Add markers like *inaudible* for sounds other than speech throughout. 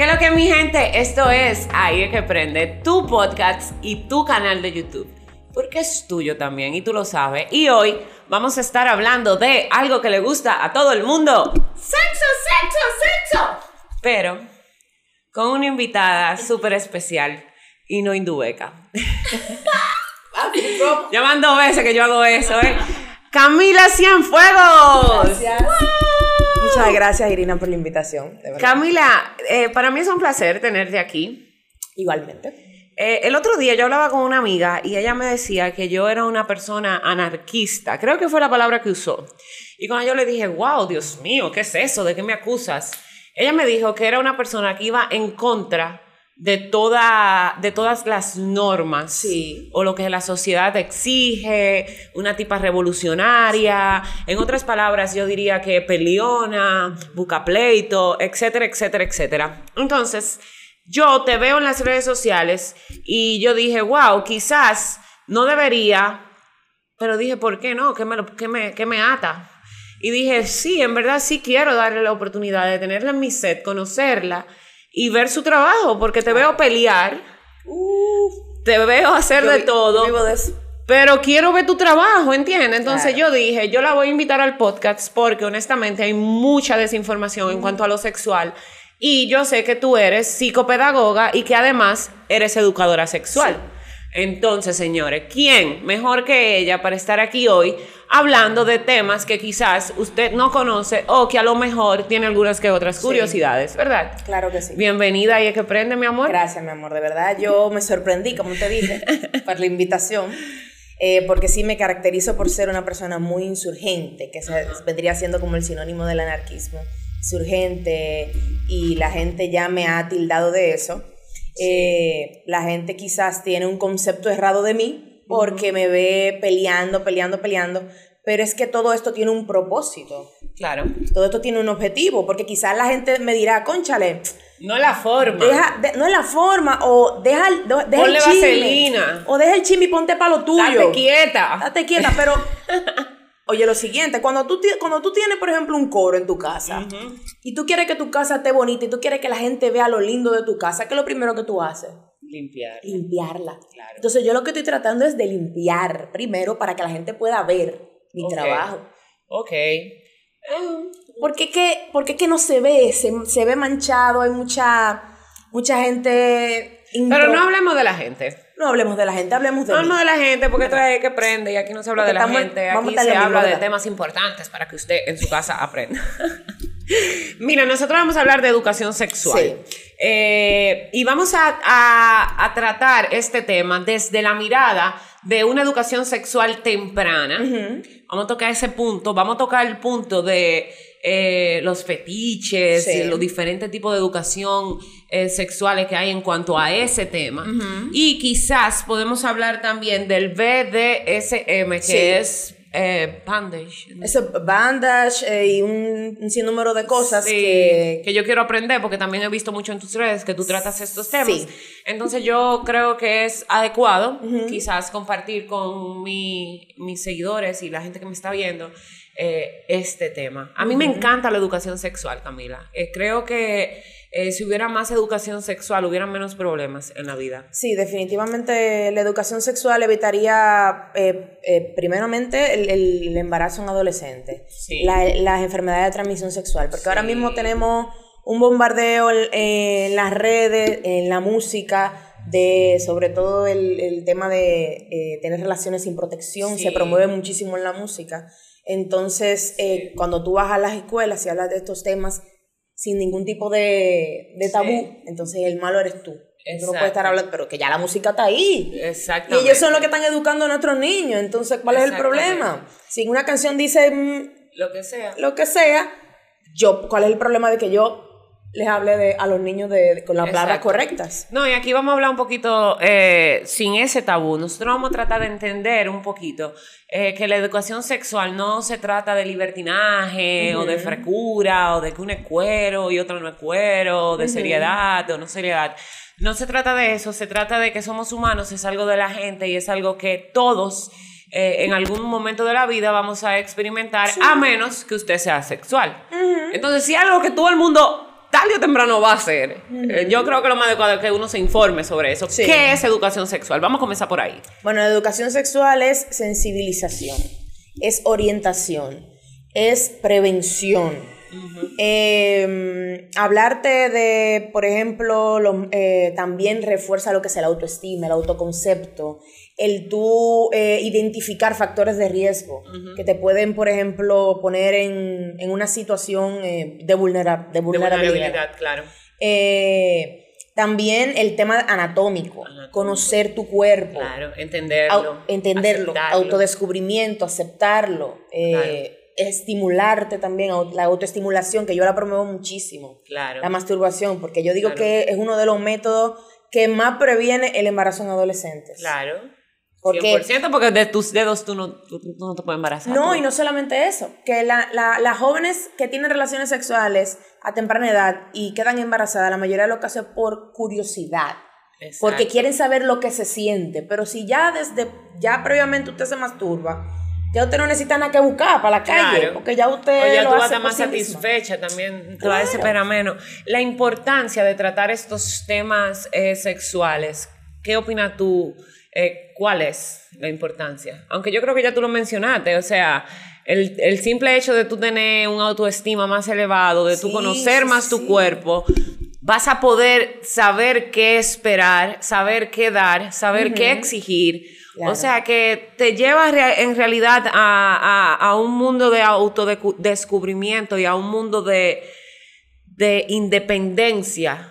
¿Qué es lo que mi gente? Esto es es que prende tu podcast y tu canal de YouTube. Porque es tuyo también y tú lo sabes. Y hoy vamos a estar hablando de algo que le gusta a todo el mundo. ¡Sexo, sexo, sexo! Pero con una invitada súper especial y no hindueca. *laughs* ya van dos veces que yo hago eso, ¿eh? Camila Cienfuegos. Gracias. Muchas gracias, Irina, por la invitación. de. Camila, eh, para mí es un placer tenerte aquí. Igualmente. Eh, el otro día yo hablaba con una amiga y ella me decía que yo era una persona anarquista. Creo que fue la palabra que usó. Y cuando yo le dije, wow, Dios mío, ¿qué es eso? ¿De qué me acusas? Ella me dijo que era una persona que iba en contra de, toda, de todas las normas Sí. o lo que la sociedad exige, una tipa revolucionaria, en otras palabras yo diría que peleona, busca pleito, etcétera, etcétera, etcétera. Entonces, yo te veo en las redes sociales y yo dije, wow, quizás no debería, pero dije, ¿por qué no? ¿Qué me, qué me, qué me ata? Y dije, sí, en verdad sí quiero darle la oportunidad de tenerla en mi set, conocerla y ver su trabajo, porque te veo pelear, te veo hacer Yo de vi- todo. Vivo de eso. Pero quiero ver tu trabajo, ¿entiendes? Entonces Claro. yo dije, yo la voy a invitar al podcast porque honestamente hay mucha desinformación en cuanto a lo sexual. Y yo sé que tú eres psicopedagoga y que además eres educadora sexual. Entonces, señores, ¿quién mejor que ella para estar aquí hoy hablando de temas que quizás usted no conoce o que a lo mejor tiene algunas que otras curiosidades, ¿verdad? Claro que sí. Bienvenida y es que prende, mi amor. Gracias, mi amor. De verdad, yo me sorprendí, como te dije, *laughs* por la invitación. eh, porque sí me caracterizo por ser una persona muy insurgente, que se, vendría siendo como el sinónimo del anarquismo. Insurgente, y la gente ya me ha tildado de eso. Eh, la gente quizás tiene un concepto errado de mí porque me ve peleando, peleando, peleando, pero es que todo esto tiene un propósito. Claro. Todo esto tiene un objetivo, porque quizás la gente me dirá, conchale, No la forma. deja, de- no es la forma, o deja, deja Ponle el chisme, vaselina. o deja el chisme y ponte para lo tuyo. Date quieta. Date quieta, pero *laughs* oye lo siguiente, cuando tú, cuando tú tienes, por ejemplo, un coro en tu casa y tú quieres que tu casa esté bonita y tú quieres que la gente vea lo lindo de tu casa, ¿qué es lo primero que tú haces? Limpiar. Limpiarla. Claro. Entonces yo lo que estoy tratando es de limpiar primero para que la gente pueda ver mi trabajo. Ok. Porque es que, porque que no se ve, se, se ve manchado, hay mucha, mucha gente... Pero no hablemos de la gente. No hablemos de la gente, hablemos de No mí. de la gente porque esto es que prende y aquí no se habla Porque de la estamos- gente. Aquí se habla de temas importantes para que usted en su casa aprenda. *laughs* Mira, nosotros vamos a hablar de educación sexual. Sí. Eh, y vamos a, a- a tratar este tema desde la mirada de una educación sexual temprana. Vamos a tocar ese punto, vamos a tocar el punto de eh, los fetiches, Sí. los diferentes tipos de educación eh, sexuales que hay en cuanto a ese tema. Y quizás podemos hablar también del BDSM, que Sí. es eh, bandage. Eso, bandage eh, y un, un sinnúmero de cosas Sí, que... que yo quiero aprender porque también he visto mucho en tus redes que tú tratas estos temas. Sí. Entonces yo creo que es adecuado quizás compartir con mi- mis seguidores y la gente que me está viendo eh, este tema. A mí me encanta la educación sexual, Camila. Eh, creo que eh, si hubiera más educación sexual, hubiera menos problemas en la vida. Sí, definitivamente la educación sexual evitaría eh, eh, primeramente el, el embarazo en adolescente, Sí. la- las enfermedades de transmisión sexual, porque ahora mismo tenemos un bombardeo en, en las redes, en la música, de sobre todo el, el tema de tener relaciones sin protección, Sí. se promueve muchísimo en la música. Entonces, eh, cuando tú vas a las escuelas y hablas de estos temas sin ningún tipo de, de tabú, entonces el malo eres tú. Tú no Exacto. puedes estar hablando, pero que ya la música está ahí. Y Exactamente. ellos son los que están educando a nuestros niños. Entonces, ¿cuál es el problema? Si una canción dice mm, Lo que sea. lo que sea, yo, ¿cuál es el problema de que yo les hable de, a los niños de, de- con las palabras Exacto. correctas? No, y aquí vamos a hablar un poquito eh, sin ese tabú. Nosotros vamos a tratar de entender un poquito eh, que la educación sexual no se trata de libertinaje o de frecura o de que uno es cuero y otro no es cuero, de seriedad o no seriedad. No se trata de eso, se trata de que somos humanos, es algo de la gente y es algo que todos eh, en algún momento de la vida vamos a experimentar, a menos que usted sea sexual. Entonces, si algo que todo el mundo tarde o temprano va a ser. Eh, Yo creo que lo más adecuado es que uno se informe sobre eso. Sí. ¿Qué es educación sexual? Vamos a comenzar por ahí. Bueno, educación sexual es sensibilización, es orientación, es prevención. Eh, hablarte de, por ejemplo, lo- eh, también refuerza lo que es el autoestima, el autoconcepto, el tú eh, identificar factores de riesgo que te pueden, por ejemplo, poner en, en una situación eh, de, vulnera- de De vulnerabilidad. vulnerabilidad, claro. Eh, también el tema anatómico, conocer tu cuerpo, Claro, entenderlo. au- entenderlo, aceptarlo. autodescubrimiento, aceptarlo, eh, estimularte también, la autoestimulación, que yo la promuevo muchísimo, Claro. la masturbación, porque yo digo Claro. que es uno de los métodos que más previene el embarazo en adolescentes. Claro. Porque- 100% porque de tus dedos tú no, tú- tú no te puedes embarazar. No, tú. y no solamente eso, que la- la- las jóvenes que tienen relaciones sexuales a temprana edad y quedan embarazadas, la mayoría de los casos es por curiosidad. Porque Exacto. quieren saber lo que se siente. Pero si ya desde, ya previamente usted se masturba, ya usted no necesita nada que buscar para la calle. Claro. Porque ya usted. O ya lo tú vas a estar más satisfecha también, te va a desesperar menos. La importancia de tratar estos temas eh, sexuales, ¿qué opinas tú? Eh, ¿Cuál es la importancia? Aunque yo creo que ya tú lo mencionaste, o sea, el, el simple hecho de tú tener un autoestima más elevado, de tú Sí, conocer sí, más tu sí. cuerpo, vas a poder saber qué esperar, saber qué dar, saber qué exigir. Claro. O sea, que te lleva en realidad a, a- a un mundo de autodescubrimiento y a un mundo de, de independencia.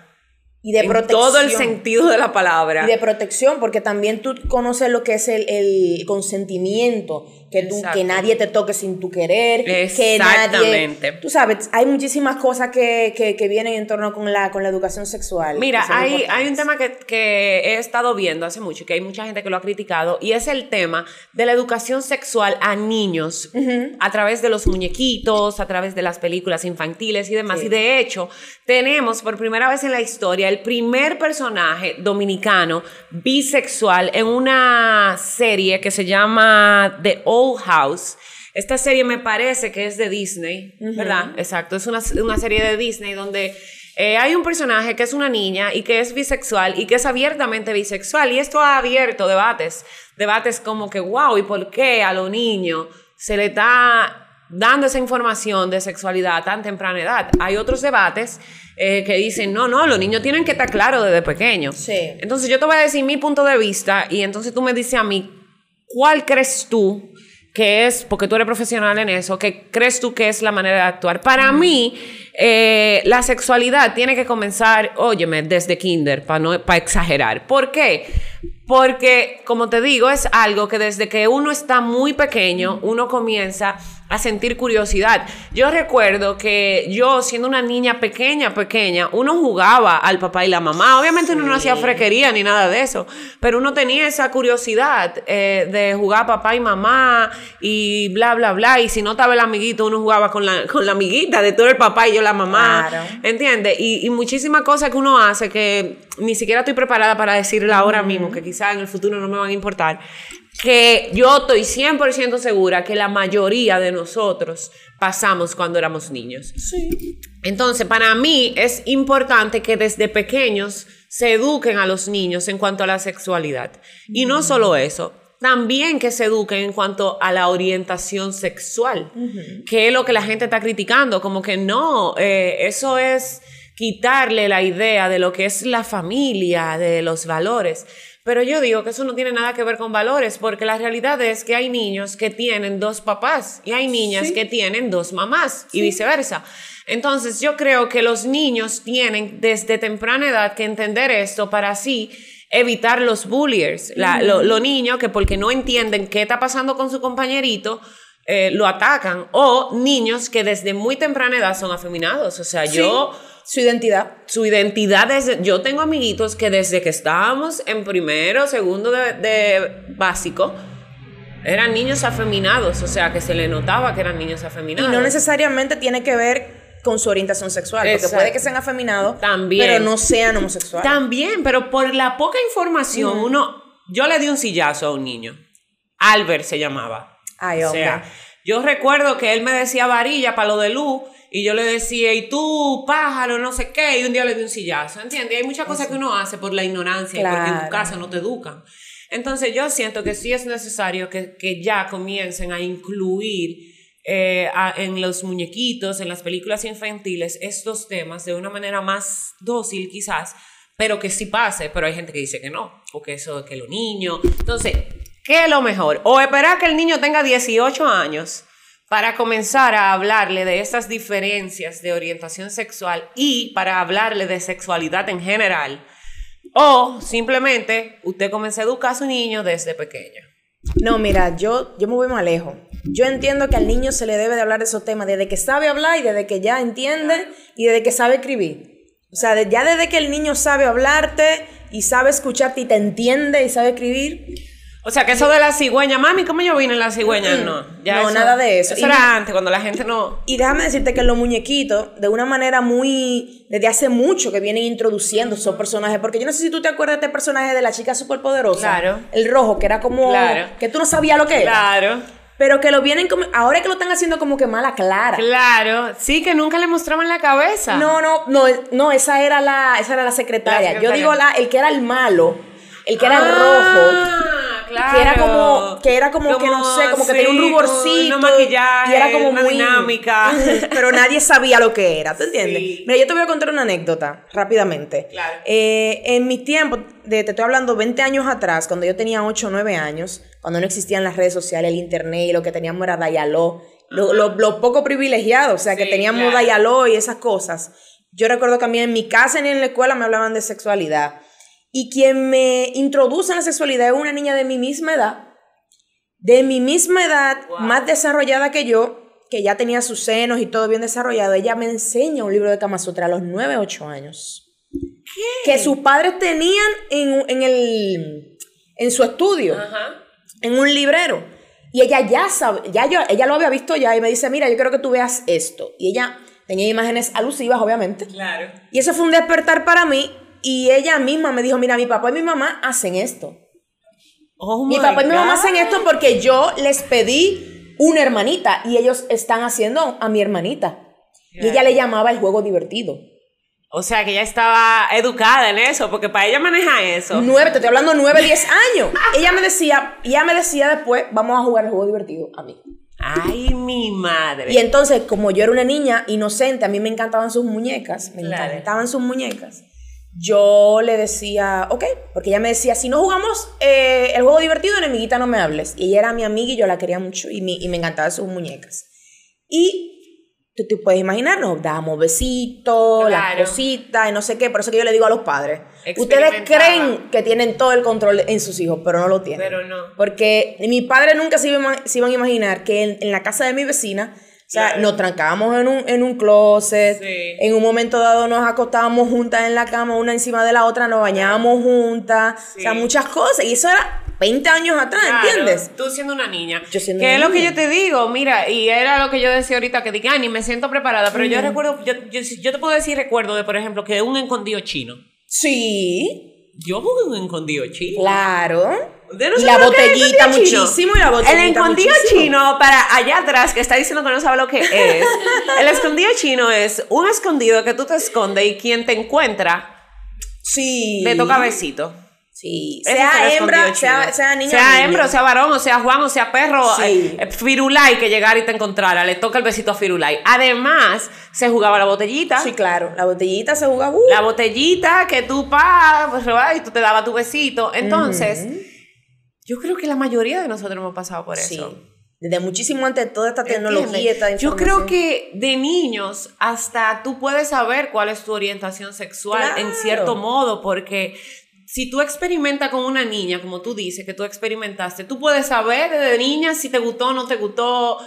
Y de en protección. todo el sentido de la palabra. Y de protección, porque también tú conoces lo que es el, el consentimiento, que, tú, Exacto. que nadie te toque sin tu querer, que nadie... Exactamente. Tú sabes, hay muchísimas cosas que, que, que vienen en torno con la, con la educación sexual. Mira, hay, hay un tema que, que he estado viendo hace mucho, que hay mucha gente que lo ha criticado, y es el tema de la educación sexual a niños a través de los muñequitos, a través de las películas infantiles y demás. Sí. Y de hecho, tenemos por primera vez en la historia el primer personaje dominicano bisexual en una serie que se llama The Old House. Esta serie me parece que es de Disney, ¿verdad? Exacto, es una, una serie de Disney donde eh, hay un personaje que es una niña y que es bisexual y que es abiertamente bisexual y esto ha abierto debates, debates como que, wow, ¿y por qué a los niños se le está dando esa información de sexualidad a tan temprana edad? Hay otros debates eh, que dicen, no, no, los niños tienen que estar claros desde pequeños. Sí. Entonces yo te voy a decir mi punto de vista y entonces tú me dices a mí, ¿cuál crees tú que es, porque tú eres profesional en eso, que crees tú que es la manera de actuar? Para mí, eh, la sexualidad tiene que comenzar, óyeme, desde kinder, para no, para exagerar. ¿Por qué? Porque, como te digo, es algo que desde que uno está muy pequeño, uno comienza a sentir curiosidad. Yo recuerdo que yo, siendo una niña pequeña, pequeña, uno jugaba al papá y la mamá. Obviamente uno no hacía frequería ni nada de eso, pero uno tenía esa curiosidad eh, de jugar papá y mamá y bla, bla, bla. Y si no estaba el amiguito, uno jugaba con la, con la amiguita de todo el papá y yo la mamá. Claro. ¿Entiendes? Y, y muchísimas cosas que uno hace que ni siquiera estoy preparada para decirla ahora mismo, que quizá en el futuro no me van a importar, que yo estoy 100% segura que la mayoría de nosotros pasamos cuando éramos niños. Sí. Entonces, para mí es importante que desde pequeños se eduquen a los niños en cuanto a la sexualidad. Y no solo eso, también que se eduquen en cuanto a la orientación sexual, que es lo que la gente está criticando, como que no, eh, eso es quitarle la idea de lo que es la familia, de los valores. Pero yo digo que eso no tiene nada que ver con valores, porque la realidad es que hay niños que tienen dos papás y hay niñas Sí. que tienen dos mamás y viceversa. Entonces yo creo que los niños tienen desde temprana edad que entender esto para así evitar los bulliers, la- lo- los niños que porque no entienden qué está pasando con su compañerito, eh, lo atacan, o niños que desde muy temprana edad son afeminados. O sea, yo Su identidad. su identidad es, yo tengo amiguitos que desde que estábamos en primero, segundo de, de básico, eran niños afeminados, o sea, que se le notaba que eran niños Y afeminados. no necesariamente tiene que ver con su orientación sexual, porque puede que sean afeminados, También. pero no sean homosexuales. También, pero por la poca información, uno, yo le di un sillazo a un niño. Albert se llamaba. Ay, o sea, Yo recuerdo que él me decía varilla para lo de luz y yo le decía, y tú, pájaro, no sé qué, y un día le di un sillazo, ¿entiendes? Hay muchas cosas que uno hace por la ignorancia y porque en tu casa no te educan. Entonces yo siento que sí es necesario que, que ya comiencen a incluir eh, a- en los muñequitos, en las películas infantiles, estos temas de una manera más dócil quizás, pero que sí pase, pero hay gente que dice que no, porque eso de que los niños. Entonces, ¿qué es lo mejor? O esperar que el niño tenga 18 años para comenzar a hablarle de estas diferencias de orientación sexual y para hablarle de sexualidad en general. O simplemente usted comienza a educar a su niño desde pequeño. No, mira, yo, yo me voy más lejos. Yo entiendo que al niño se le debe de hablar de esos temas desde que sabe hablar y desde que ya entiende y desde que sabe escribir. O sea, de- ya desde que el niño sabe hablarte y sabe escucharte y te entiende y sabe escribir. O sea, que eso de la cigüeña, mami, ¿cómo yo vine en la cigüeña? No, No, nada de eso. Eso Y- era antes, cuando la gente no... Y déjame decirte que los muñequitos, de una manera muy. desde hace mucho que vienen introduciendo esos personajes. Porque yo no sé si tú te acuerdas de este personaje de la chica superpoderosa. Claro. El rojo, que era como. Claro. que tú no sabías lo que era. Claro, Pero que lo vienen como. Ahora es que lo están haciendo como que mala clara. claro. Sí, que nunca le mostraban la cabeza. No, no, no, no, esa era la, esa era la secretaria. La Yo digo la, el que era el malo, el que era el rojo. Claro. Que era como- que era como que no sé, como que tenía un sí, ruborcito, Un maquillaje, y era como una muy- dinámica. *laughs* Pero nadie sabía lo que era, ¿tú entiendes? Sí. Mira, yo te voy a contar una anécdota rápidamente. Claro. Eh, en mi tiempo, de, te estoy hablando 20 años atrás, cuando yo tenía 8 o 9 años, cuando no existían las redes sociales, el internet, y lo que teníamos era Dialog, lo, lo, lo poco privilegiado, o sea, que Sí, teníamos claro. Dialog y esas cosas. Yo recuerdo que a mí en mi casa ni en la escuela me hablaban de sexualidad. Y quien me introduce en la sexualidad es una niña de mi misma edad, de mi misma edad, Wow. más desarrollada que yo, que ya tenía sus senos y todo bien desarrollado. Ella me enseña un libro de Kama Sutra a los 9, 8 años. Que sus padres tenían en, en, el, en su estudio, Ajá. en un librero. Y ella ya sabe, ya yo, ella lo había visto ya y me dice, mira, yo quiero que tú veas esto. Y ella tenía imágenes alusivas, obviamente. Claro. Y eso fue un despertar para mí. Y ella misma me dijo, mira, mi papá y mi mamá hacen esto. Oh Mi my papá y mi mamá God. hacen esto porque yo les pedí una hermanita y ellos están haciendo a mi hermanita. Y ella le llamaba el juego divertido. O sea, que ella estaba educada en eso, porque para ella maneja eso. Nueve, te estoy hablando nueve, diez años. ella me decía, ella me decía después, vamos a jugar el juego divertido a mí. Ay, mi madre. Y entonces, como yo era una niña inocente, a mí me encantaban sus muñecas, me Claro. encantaban sus muñecas. Yo le decía, ok, porque ella me decía, si no jugamos eh, el juego divertido, enemiguita, no me hables. Y ella era mi amiga y yo la quería mucho y, mi- y me encantaban sus muñecas. Y tú te puedes imaginar, nos dábamos besitos, Claro. las cositas y no sé qué. Por eso que yo le digo a los padres, ustedes creen que tienen todo el control en sus hijos, pero no lo tienen. Pero no. Porque mi padre nunca se, iba, se iban a imaginar que en, en la casa de mi vecina, sea, Claro. nos trancábamos en un, en un closet, Sí. en un momento dado nos acostábamos juntas en la cama, una encima de la otra, nos bañábamos juntas, o sea, Sí. muchas cosas. Y eso era 20 años atrás, Claro, ¿entiendes? Tú siendo una niña. Yo siendo que es lo que yo te digo, mira, y era lo que yo decía ahorita, que dije, ay, ni me siento preparada, pero yo recuerdo, yo, yo, yo te puedo decir, recuerdo de, por ejemplo, que un escondido chino. Sí, Yo jugué un escondido chino. claro. No y la botellita muchísimo y la botellita El escondido muchísimo. chino, para allá atrás, que está diciendo que no sabe lo que es. el escondido chino es un escondido que tú te escondes y quien te encuentra Sí. le toca besito. Sí. Es Sea hembra, sea, sea niña. o Sea niño. hembra, sea varón, o sea Juan, o sea perro, Sí. eh, eh, Firulai que llegara y te encontrara, le toca el besito a Firulai. Además, se jugaba la botellita. Sí, claro. La botellita se juega. uh, La botellita que tú pa, pues, y tú te dabas tu besito. Entonces, yo creo que la mayoría de nosotros hemos pasado por Sí. eso. Desde muchísimo antes de toda esta tecnología, esta Yo creo que de niños hasta tú puedes saber cuál es tu orientación sexual en Claro. cierto modo, porque si tú experimentas con una niña, como tú dices, que tú experimentaste, tú puedes saber desde niña si te gustó o no te gustó.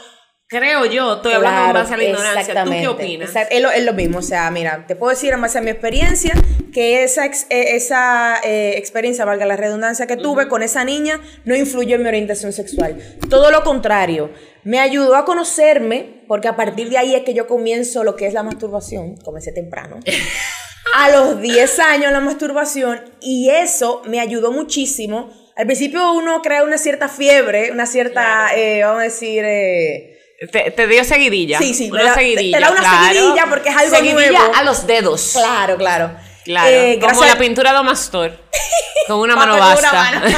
Creo yo, estoy hablando en Claro, base a la ignorancia. ¿Tú qué opinas? Es lo, es lo mismo, o sea, mira, te puedo decir en base a mi experiencia que esa, ex- eh, esa eh, experiencia, valga la redundancia, que tuve con esa niña no influyó en mi orientación sexual. Todo lo contrario, me ayudó a conocerme, porque a partir de ahí es que yo comienzo lo que es la masturbación, comencé temprano. *laughs* a los 10 años la masturbación y eso me ayudó muchísimo. Al principio uno crea una cierta fiebre, una cierta, Claro. eh, vamos a decir, eh, Te, te dio seguidilla. Sí, sí, Una da- te- da una claro. seguidilla porque es algo Seguidilla nuevo. a los dedos. Claro, claro. Claro. Eh, como la pintura de Mastor. *laughs* Con una mano basta. *laughs*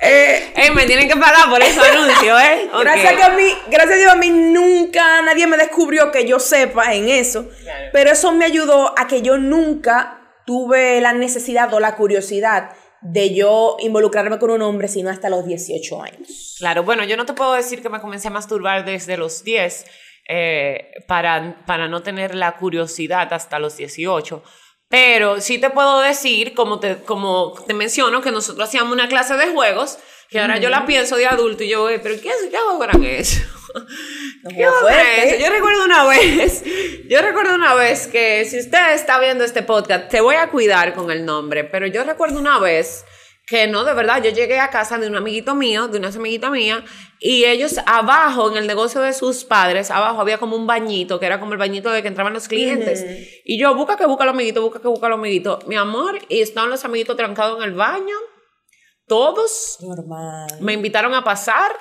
Eh, Ey, me tienen que pagar por ese anuncio, ¿eh? Gracias, que a mí, gracias a Dios, a mí nunca nadie me descubrió que yo sepa en eso. Claro. Pero eso me ayudó a que yo nunca tuve la necesidad o la curiosidad de yo involucrarme con un hombre, sino hasta los 18 años. Claro, bueno, yo no te puedo decir que me comencé a masturbar desde los 10 eh, para, para no tener la curiosidad hasta los 18. Pero sí te puedo decir, como te, como te menciono, que nosotros hacíamos una clase de juegos, que ahora yo la pienso de adulto y yo, "Eh, pero ¿qué, qué juego eran eso? ¿Qué fuerte. eso? Yo recuerdo una vez, *laughs* yo recuerdo una vez que si usted está viendo este podcast, te voy a cuidar con el nombre, pero yo recuerdo una vez que no, de verdad, yo llegué a casa de un amiguito mío, de una amiguita mía, y ellos abajo, en el negocio de sus padres, abajo había como un bañito, que era como el bañito de que entraban los clientes. Y yo, busca que busca los amiguitos, busca que busca los amiguitos. Mi amor, y estaban los amiguitos trancados en el baño, todos, Normal. me invitaron a pasar.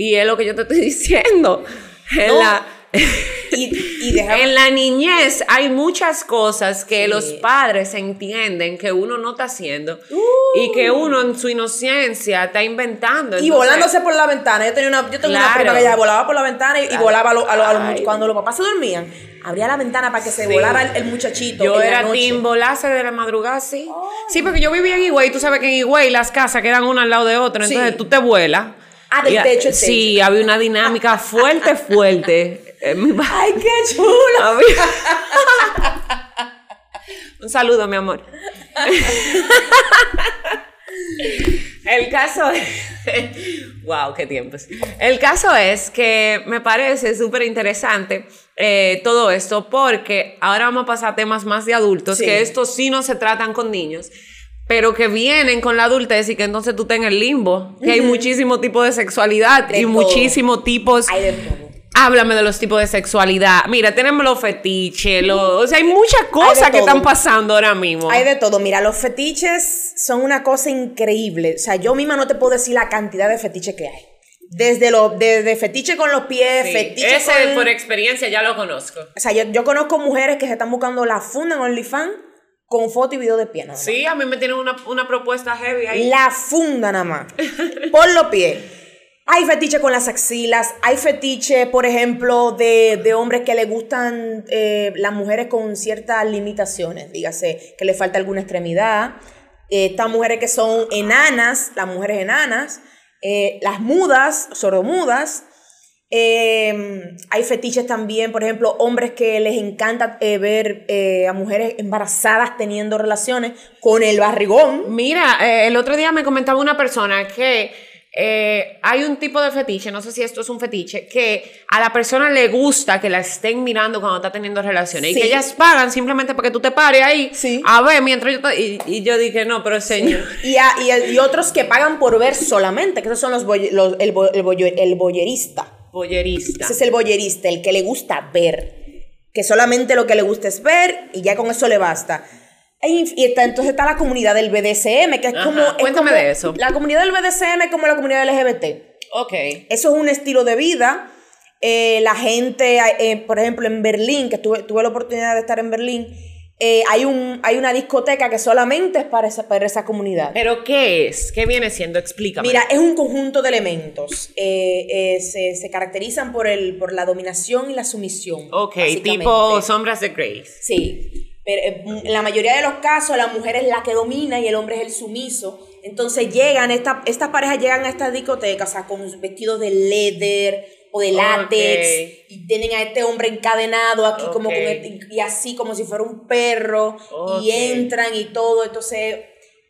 Y es lo que yo te estoy *laughs* diciendo. En, la, Y, y déjame- en la niñez hay muchas cosas que Sí. los padres entienden que uno no está haciendo y que uno en su inocencia está inventando. Uh. y volándose por la ventana. Yo tenía una, yo tengo una prima que ella volaba por la ventana y, volaba a lo- a lo- a lo- Ay. cuando los papás se dormían. Abría la ventana para que se volara el, el muchachito. Yo era noche. team volarse de la madrugada, sí. Sí, porque yo vivía en Higüey, tú sabes que en Higüey las casas quedan una al lado de otra, Sí. entonces tú te vuelas. Ah, del techo Sí, había una dinámica fuerte, fuerte. Ba- ¡Ay, qué chulo! Un saludo, mi amor. El caso es. *laughs* ¡Wow! ¡Qué tiempos! El caso es que me parece súper interesante eh, todo esto porque ahora vamos a pasar a temas más de adultos, Sí. que estos sí no se tratan con niños. Pero que vienen con la adultez y que entonces tú estás en el limbo. Que hay muchísimo tipo de sexualidad De y todo. muchísimos tipos Hay de todo. Háblame de los tipos de sexualidad. Mira, tenemos los fetiches, los, o sea, hay muchas cosas que están pasando ahora mismo. Hay de todo. Mira, los fetiches son una cosa increíble. O sea, yo misma no te puedo decir la cantidad de fetiches que hay. Desde, lo, desde fetiche con los pies, Sí, fetiche Ese con... por experiencia ya lo conozco. O sea, yo, yo conozco mujeres que se están buscando la funda en OnlyFans con foto y video de pie nada más. Sí, a mí me tienen una, una propuesta heavy ahí. La funda nada más. *laughs* Por los pies. Hay fetiche con las axilas, hay fetiche, por ejemplo, de, de hombres que le gustan eh, las mujeres con ciertas limitaciones, dígase que le falta alguna extremidad. Eh, Estas mujeres que son enanas, las mujeres enanas, eh, las mudas, sordomudas. Eh, hay fetiches también, por ejemplo, hombres que les encanta eh, ver eh, a mujeres embarazadas teniendo relaciones con el barrigón. Mira, eh, el otro día me comentaba una persona que hay un tipo de fetiche, no sé si esto es un fetiche, que a la persona le gusta que la estén mirando cuando está teniendo relaciones y que ellas pagan simplemente para que tú te pares ahí Sí. a ver mientras yo... Y, y yo dije, no, pero señor... Y, a- y, el- y otros que pagan por ver solamente, que esos son los, el, bo- el, boye- el boyerista. Boyerista. Ese es el boyerista, el que le gusta ver. Que solamente lo que le gusta es ver y ya con eso le basta. Y, y está- entonces está la comunidad del BDSM, que es Ajá, como... es cuéntame como- de eso. La comunidad del BDSM es como la comunidad LGBT. Ok. Eso es un estilo de vida. Eh, la gente, eh, por ejemplo, en Berlín, que tuve, tuve la oportunidad de estar en Berlín, eh, hay, un, hay una discoteca que solamente es para esa, para esa comunidad. ¿Pero qué es? ¿Qué viene siendo? Explícame. Mira, es un conjunto de elementos. Eh, eh, se, se caracterizan por, el, por la dominación y la sumisión. Ok, tipo sombras de Grace. Sí. Pero en la mayoría de los casos, la mujer es la que domina y el hombre es el sumiso. Entonces llegan, esta, estas parejas llegan a estas discotecas o sea, con vestidos de leather o de látex y tienen a este hombre encadenado aquí como con este- y así como si fuera un perro y entran y todo. Entonces,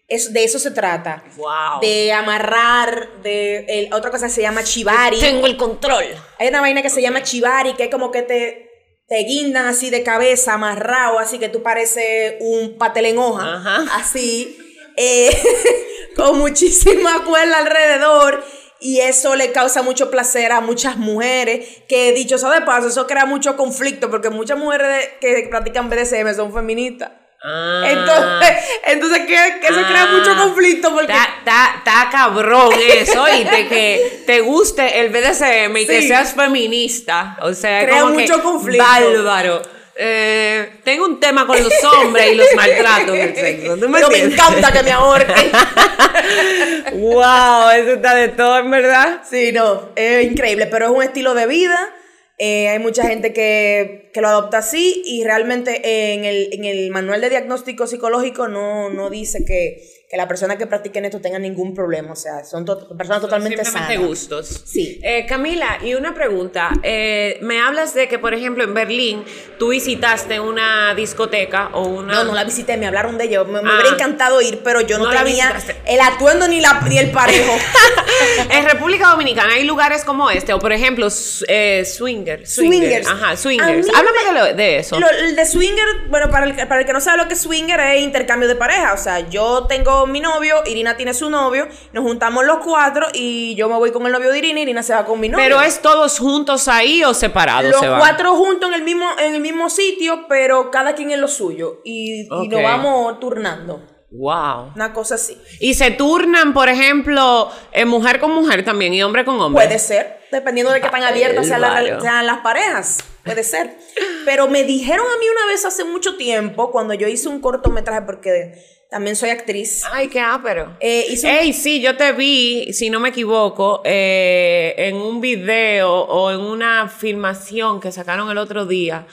es, de eso se trata. Wow. De amarrar, de el- otra cosa se llama chivari. Tengo el control. Hay una vaina que se llama chivari, que es como que te, te guindan así de cabeza, amarrado, así que tú pareces un patel en hoja. Ajá. Así, eh, *laughs* con muchísima cuerda alrededor. Y eso le causa mucho placer a muchas mujeres, que dicho sea de paso, eso crea mucho conflicto, porque muchas mujeres que practican BDSM son feministas. Ah. Entonces, *laughs* entonces que, que eso crea Ah. mucho conflicto porque... Está cabrón eso, oíste, que te guste el BDSM y que seas feminista. O sea, Crea como que mucho conflicto. Bárbaro. Eh, tengo un tema con los hombres y los maltratos del sexo. ¿Tú me Pero me entiendes? encanta que me ahorquen. *laughs* wow, eso está de todo, en verdad. Sí, no, es increíble, pero es un estilo de vida. eh, hay mucha gente que, que lo adopta así y realmente en, el, en el manual de diagnóstico psicológico no, no dice que, que la persona que practiquen esto tenga ningún problema. O sea, son to- personas totalmente Simplemente sanas. gustos. Sí. Eh, Camila, y una pregunta. Eh, me hablas de que, por ejemplo, en Berlín tú visitaste una discoteca o una. No, no la visité, me hablaron de ella. Me, me Ah. hubiera encantado ir, pero yo no, No tenía el atuendo ni, la, ni el parejo. *laughs* en República Dominicana hay lugares como este, o por ejemplo, eh, swinger, Swingers. Ajá, A swingers. Háblame me- de, lo- de eso. Lo- el de swinger, bueno, para el, que- para el que no sabe lo que es swinger, es intercambio de pareja. O sea, yo tengo mi novio, Irina tiene su novio, nos juntamos los cuatro y yo me voy con el novio de Irina, Irina se va con mi novio. Pero es todos juntos ahí o separados los se van? cuatro juntos en el mismo en el mismo sitio, pero cada quien en lo suyo y, nos vamos turnando. Wow. Una cosa así. Y se turnan, por ejemplo, eh, mujer con mujer también y hombre con hombre. Puede ser, dependiendo de qué tan abiertas sean las parejas. Puede ser. Pero me dijeron a mí una vez hace mucho tiempo, cuando yo hice un cortometraje, porque también soy actriz. Ay, qué ápero. Eh, un- Ey, sí, yo te vi, si no me equivoco, eh, en un video o en una filmación que sacaron el otro día.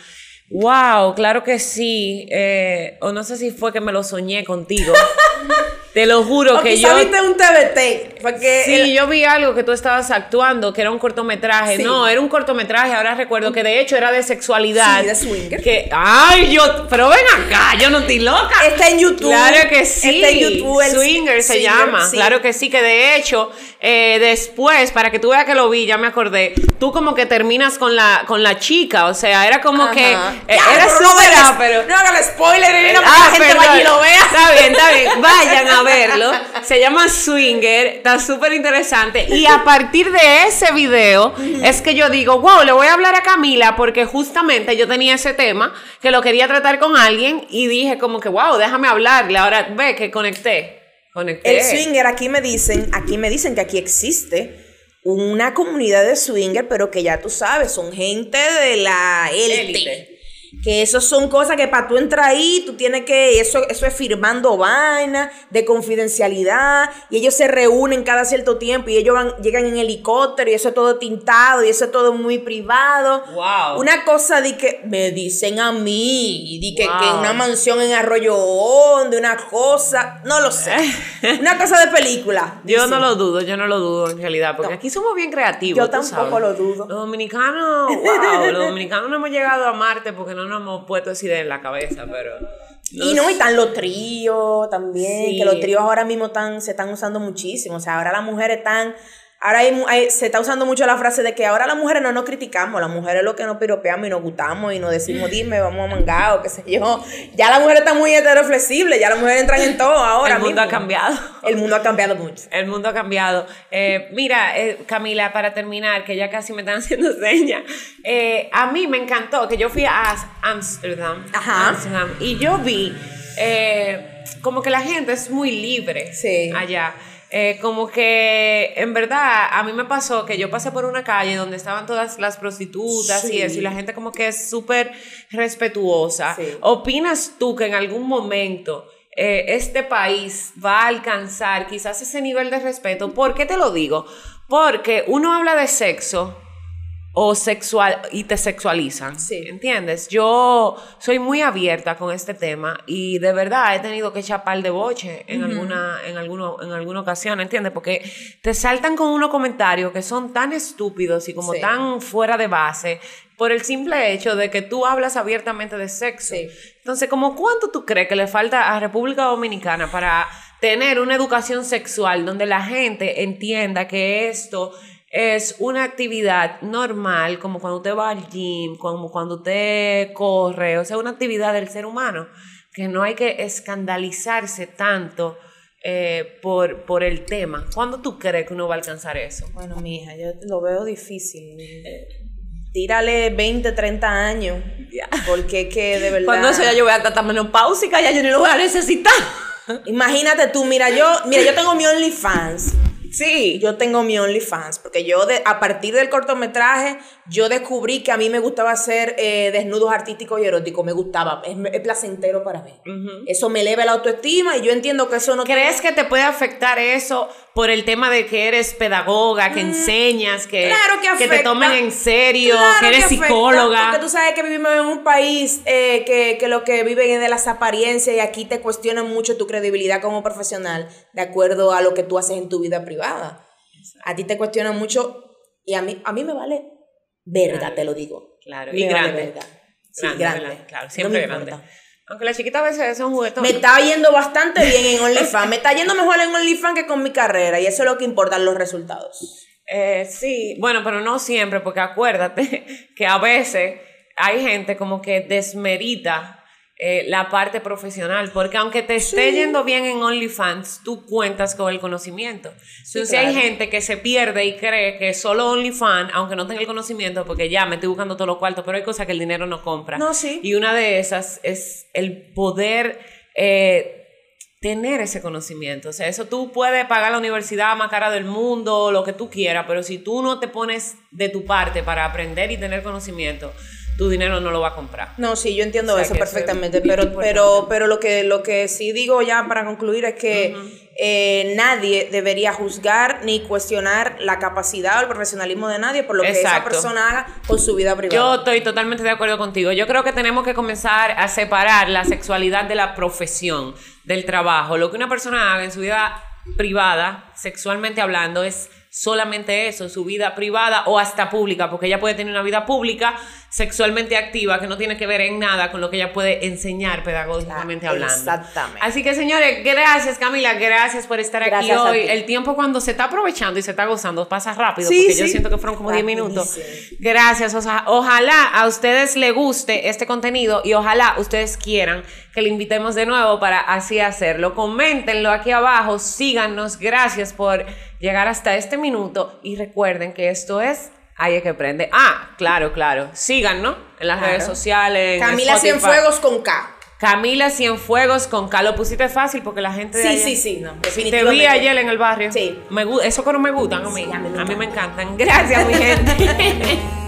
Wow, claro que sí. eh, o no sé si fue que me lo soñé contigo. *laughs* te lo juro O que quizá yo. viste un TBT. Porque Sí, el- yo vi algo que tú estabas actuando, que era un cortometraje. Sí. No, era un cortometraje, ahora recuerdo que de hecho era de sexualidad. Sí, de swinger. Que, ay, yo, pero ven acá, yo no estoy loca. Está en YouTube. Claro que sí. Está en YouTube. el Swinger se Swinger, llama. sí. Claro que sí, que de hecho, eh, después, para que tú veas que lo vi, ya me acordé, tú como que terminas con la, con la chica, o sea, era como Ajá. que eh, Ya, era pero no hagas- ápero. No hagan spoiler, porque Ah, la gente vaya y lo vea. Está bien, está bien. *laughs* Vayan a verlo. Se llama Swinger. Está súper interesante. Y a partir de ese video es que yo digo, wow, le voy a hablar a Camila porque justamente yo tenía ese tema que lo quería tratar con alguien y dije como que, wow, déjame hablarle. Ahora ve que conecté. Conecté. El swinger, aquí me dicen, aquí me dicen que aquí existe una comunidad de swinger, pero que ya tú sabes, son gente de la élite. Élite. Que eso son cosas que para tú entrar ahí, tú tienes que, eso, eso es firmando vaina de confidencialidad, y ellos se reúnen cada cierto tiempo, y ellos van, llegan en helicóptero, y eso es todo tintado, y eso es todo muy privado. Wow. Una cosa de que me dicen a mí, de que, Wow. que una mansión en Arroyo Hondo, una cosa, no lo sé. *laughs* una cosa de película. Yo dicen. no lo dudo, yo no lo dudo en realidad, porque No. aquí somos bien creativos. Yo tampoco sabes. lo dudo. Los dominicanos, wow, los dominicanos no hemos llegado a Marte porque no nos hemos puesto esa idea en la cabeza, pero. Y no, y están los tríos también, Sí. que los tríos ahora mismo están, se están usando muchísimo. O sea, ahora las mujeres están. Ahora hay mu- hay- se está usando mucho la frase de que ahora las mujeres no nos criticamos, las mujeres lo que nos piropeamos y nos gustamos y nos decimos, dime, vamos a mangar o qué sé yo. Ya las mujeres están muy heteroflexibles, ya las mujeres entran en todo ahora El mundo mismo. ha cambiado. El mundo ha cambiado mucho. El mundo ha cambiado. Eh, mira, eh, Camila, para terminar, que ya casi me están *laughs* haciendo señas, eh, a mí me encantó que yo fui a Amsterdam, Ajá. Amsterdam, y yo vi como que la gente es muy libre Sí. allá. Eh, como que en verdad a mí me pasó que yo pasé por una calle donde estaban todas las prostitutas y eso y la gente como que es súper respetuosa. Sí. ¿Opinas tú que en algún momento eh, este país va a alcanzar quizás ese nivel de respeto? ¿Por qué te lo digo? Porque uno habla de sexo o sexual y te sexualizan. Sí. ¿Entiendes? Yo soy muy abierta con este tema y de verdad he tenido que echar par de boche en alguna en alguno, en alguna ocasión, ¿entiendes? Porque te saltan con unos comentarios que son tan estúpidos y como Sí. tan fuera de base por el simple hecho de que tú hablas abiertamente de sexo. Sí. Entonces, ¿como cuánto tú crees que le falta a República Dominicana para tener una educación sexual donde la gente entienda que esto es una actividad normal, como cuando usted va al gym, como cuando usted corre, o sea, una actividad del ser humano, que no hay que escandalizarse tanto eh, por, por el tema. ¿Cuándo tú crees que uno va a alcanzar eso? Bueno, mi hija, yo lo veo difícil. tírale 20, 30 años. Porque que de verdad. Cuando eso ya yo voy a estar tan menopáusica, ya yo ni lo voy a necesitar. Imagínate tú, mira, yo, mira, yo tengo mi OnlyFans. Sí. Yo tengo mi OnlyFans, porque yo de, a partir del cortometraje, yo descubrí que a mí me gustaba hacer eh, desnudos artísticos y eróticos, me gustaba, es, es placentero para mí. Eso me eleva la autoestima y yo entiendo que eso no... ¿Crees que te puede afectar eso por el tema de que eres pedagoga, que enseñas, que, Claro que que te tomen en serio, Claro que eres afecta, psicóloga? Porque tú sabes que vivimos en un país eh, que, que lo que viven es de las apariencias y aquí te cuestionan mucho tu credibilidad como profesional de acuerdo a lo que tú haces en tu vida privada. A ti te cuestionan mucho y a mí, a mí me vale verga, Claro. te lo digo. Claro, Me y vale grande. verga. Sí, Grande, grande. ¿verdad? Claro, No siempre me grande. importa. Aunque la chiquita a veces son juguetones. Me está yendo bastante *laughs* bien en OnlyFans. Me está yendo mejor en OnlyFans que con mi carrera. Y eso es lo que importan los resultados. Eh, sí, bueno, pero no siempre, porque acuérdate *laughs* que a veces hay gente como que desmerita eh, la parte profesional, porque aunque te esté yendo bien en OnlyFans, tú cuentas con el conocimiento. Entonces hay gente que se pierde y cree que solo OnlyFans, aunque no tenga el conocimiento, porque ya me estoy buscando todos los cuartos, pero hay cosas que el dinero no compra. No, sí. Y una de esas es el poder... eh, tener ese conocimiento. O sea, eso tú puedes pagar la universidad más cara del mundo, lo que tú quieras, pero si tú no te pones de tu parte para aprender y tener conocimiento, tu dinero no lo va a comprar. No, sí, yo entiendo O sea, eso que eso es perfectamente, pero, pero, pero lo que lo que sí digo ya para concluir es que eh, nadie debería juzgar ni cuestionar la capacidad o el profesionalismo de nadie por lo que esa persona haga con su vida privada. Yo estoy totalmente de acuerdo contigo. Yo creo que tenemos que comenzar a separar la sexualidad de la profesión, del trabajo. Lo que una persona haga en su vida privada, sexualmente hablando, es solamente eso, su vida privada o hasta pública, porque ella puede tener una vida pública sexualmente activa que no tiene que ver en nada con lo que ella puede enseñar pedagógicamente hablando. exactamente. Así que señores, gracias Camila, gracias por estar aquí Gracias hoy. El tiempo cuando se está aprovechando y se está gozando pasa rápido, Sí, porque yo siento que fueron como 10 minutos. Gracias, o sea, ojalá a ustedes les guste este contenido y ojalá ustedes quieran que le invitemos de nuevo para así hacerlo. Coméntenlo aquí abajo, síganos, gracias por llegar hasta este minuto y recuerden que esto es Ay, que prende. Ah, claro, claro. Síganos en las Claro. redes sociales. Camila. Cienfuegos con K. Camila Cienfuegos con K. Lo pusiste fácil porque la gente de Sí, ayer- sí, sí, no, Te vi ayer en el barrio. Sí. Me, gu- eso que no me gustan a mí. Sí, a mí me encantan. *laughs* Gracias, mi gente. *laughs*